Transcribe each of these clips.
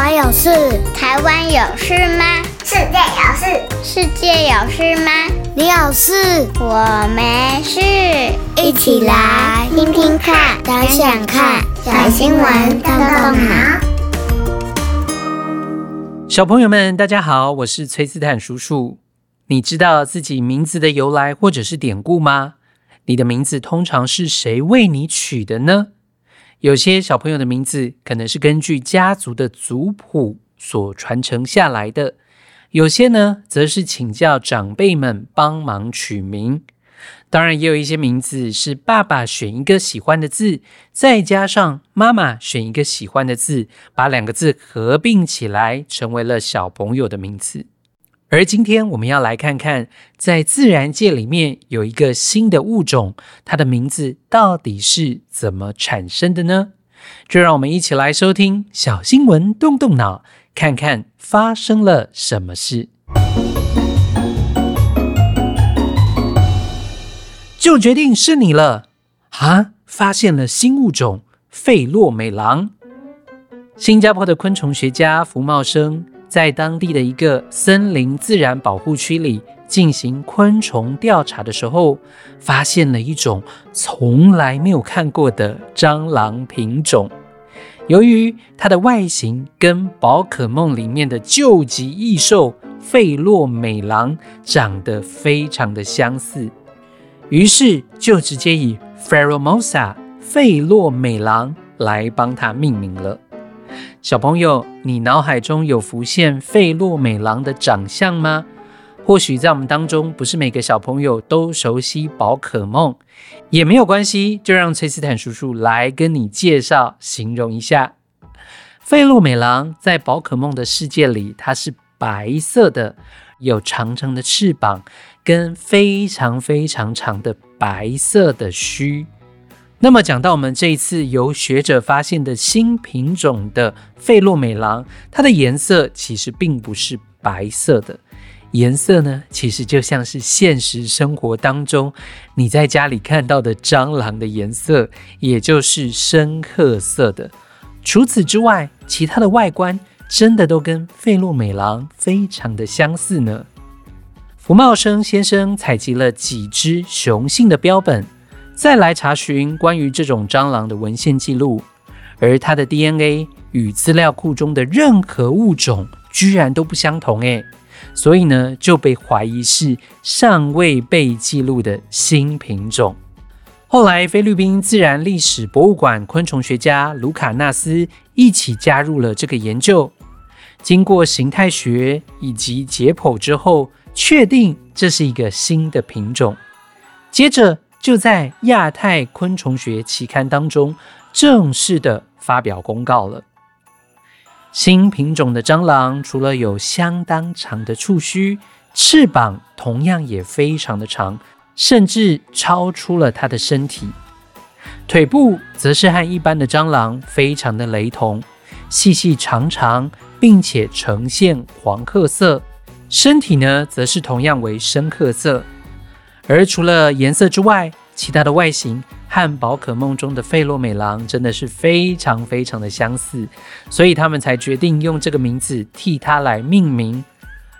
我有事，台湾有事吗？世界有事，世界有事吗？你有事，我没事。一起来听听看，想想看，小新闻动动脑。小朋友们，大家好，我是崔斯坦叔叔。你知道自己名字的由来或者是典故吗？你的名字通常是谁为你取的呢？有些小朋友的名字可能是根据家族的族谱所传承下来的。有些呢，则是请教长辈们帮忙取名。当然，也有一些名字是爸爸选一个喜欢的字，再加上妈妈选一个喜欢的字，把两个字合并起来，成为了小朋友的名字。而今天我们要来看看，在自然界里面有一个新的物种，它的名字到底是怎么产生的呢？就让我们一起来收听小新闻，动动脑。看看发生了什么事，就决定是你了啊！发现了新物种费洛美狼。新加坡的昆虫学家福茂生在当地的一个森林自然保护区里进行昆虫调查的时候，发现了一种从来没有看过的蟑螂品种。由于它的外形跟宝可梦里面的究极异兽费洛美狼长得非常的相似，于是就直接以 Feromosa 费洛美狼来帮它命名了。小朋友，你脑海中有浮现费洛美狼的长相吗？或许在我们当中，不是每个小朋友都熟悉宝可梦，也没有关系，就让崔斯坦叔叔来跟你介绍、形容一下。费洛美狼在宝可梦的世界里，它是白色的，有长长的翅膀，跟非常非常长的白色的须。那么讲到我们这一次由学者发现的新品种的费洛美狼，它的颜色其实并不是白色的。颜色呢，其实就像是现实生活当中你在家里看到的蟑螂的颜色，也就是深褐色的。除此之外，其他的外观真的都跟费洛美狼非常的相似呢。福茂生先生采集了几只雄性的标本，再来查询关于这种蟑螂的文献记录，而它的 DNA 与资料库中的任何物种居然都不相同，诶。所以呢，就被怀疑是尚未被记录的新品种。后来，菲律宾自然历史博物馆昆虫学家卢卡纳斯一起加入了这个研究。经过形态学以及解剖之后，确定这是一个新的品种。接着，就在《亚太昆虫学期刊》当中正式的发表公告了。新品种的蟑螂除了有相当长的触须，翅膀同样也非常的长，甚至超出了它的身体。腿部则是和一般的蟑螂非常的雷同，细细长长，并且呈现黄褐色。身体呢，则是同样为深褐色。而除了颜色之外，其他的外形和宝可梦中的费洛美狼真的是非常非常的相似，所以他们才决定用这个名字替它来命名。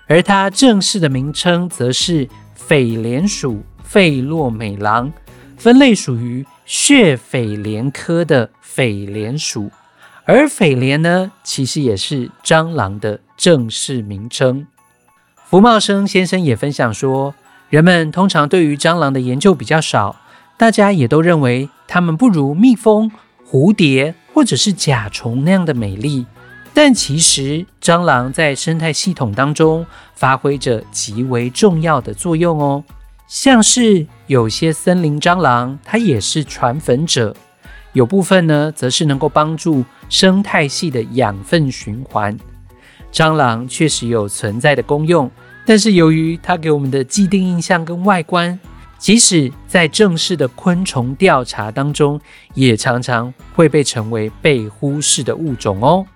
而它正式的名称则是蜚蠊属费洛美狼，分类属于血蜚蠊科的蜚蠊属。而蜚蠊呢，其实也是蟑螂的正式名称。福茂生先生也分享说，人们通常对于蟑螂的研究比较少。大家也都认为它们不如蜜蜂、蝴蝶或者是甲虫那样的美丽，但其实蟑螂在生态系统当中发挥着极为重要的作用哦。像是有些森林蟑螂，它也是传粉者；有部分呢，则是能够帮助生态系的养分循环。蟑螂确实有存在的功用，但是由于它给我们的既定印象跟外观。即使在正式的昆虫调查当中，也常常会被成为被忽视的物种哦。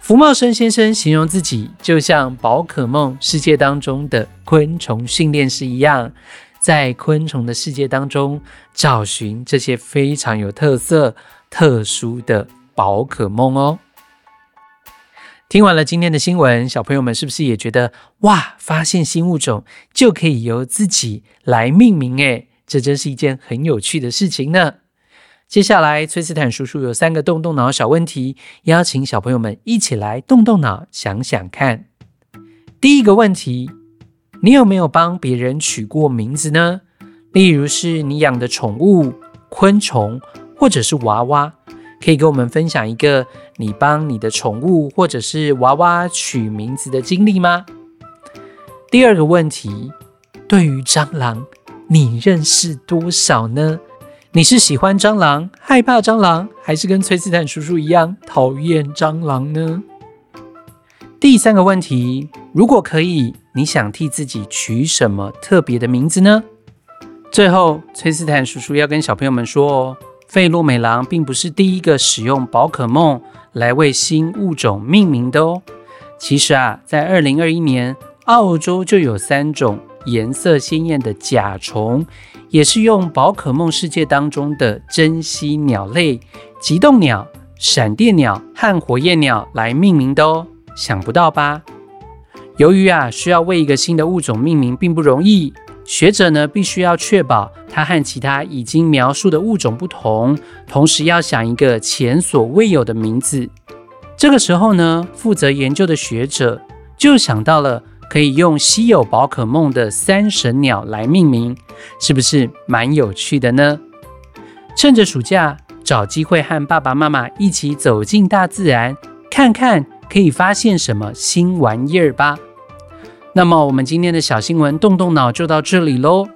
福茂生先生形容自己就像宝可梦世界当中的昆虫训练师一样，在昆虫的世界当中找寻这些非常有特色、特殊的宝可梦哦。听完了今天的新闻，小朋友们是不是也觉得哇，发现新物种就可以由自己来命名？诶，这真是一件很有趣的事情呢。接下来，崔斯坦叔叔有三个动动脑小问题，邀请小朋友们一起来动动脑，想想看。第一个问题，你有没有帮别人取过名字呢？例如是你养的宠物、昆虫，或者是娃娃，可以跟我们分享一个你帮你的宠物或者是娃娃取名字的经历吗？第二个问题，对于蟑螂，你认识多少呢？你是喜欢蟑螂、害怕蟑螂，还是跟崔斯坦叔叔一样讨厌蟑螂呢？第三个问题，如果可以，你想替自己取什么特别的名字呢？最后，崔斯坦叔叔要跟小朋友们说哦，费洛美狼并不是第一个使用宝可梦来为新物种命名的哦。其实啊，在二零二一年，澳洲就有三种颜色鲜艳的甲虫。也是用宝可梦世界当中的珍稀鸟类极冻鸟、闪电鸟和火焰鸟来命名的哦，想不到吧？由于啊需要为一个新的物种命名并不容易，学者呢必须要确保它和其他已经描述的物种不同，同时要想一个前所未有的名字。这个时候呢，负责研究的学者就想到了。可以用稀有宝可梦的三神鸟来命名，是不是蛮有趣的呢？趁着暑假，找机会和爸爸妈妈一起走进大自然，看看可以发现什么新玩意儿吧。那么，我们今天的小新闻动动脑就到这里喽。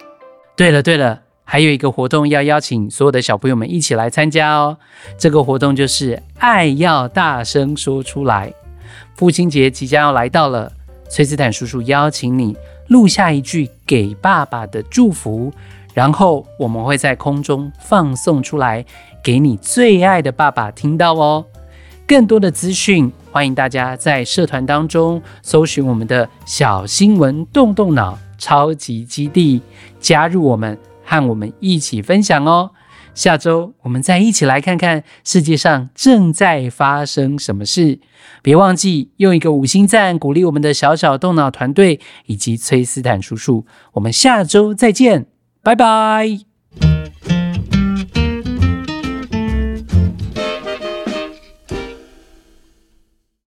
对了对了，还有一个活动要邀请所有的小朋友们一起来参加哦。这个活动就是爱要大声说出来。父亲节即将要来到了。崔斯坦叔叔邀请你录下一句给爸爸的祝福，然后我们会在空中放送出来，给你最爱的爸爸听到哦。更多的资讯，欢迎大家在社团当中搜寻我们的小新闻，动动脑超级基地，加入我们，和我们一起分享哦。下周我们再一起来看看世界上正在发生什么事。别忘记用一个五星赞鼓励我们的小小动脑团队以及崔斯坦叔叔。我们下周再见，拜拜。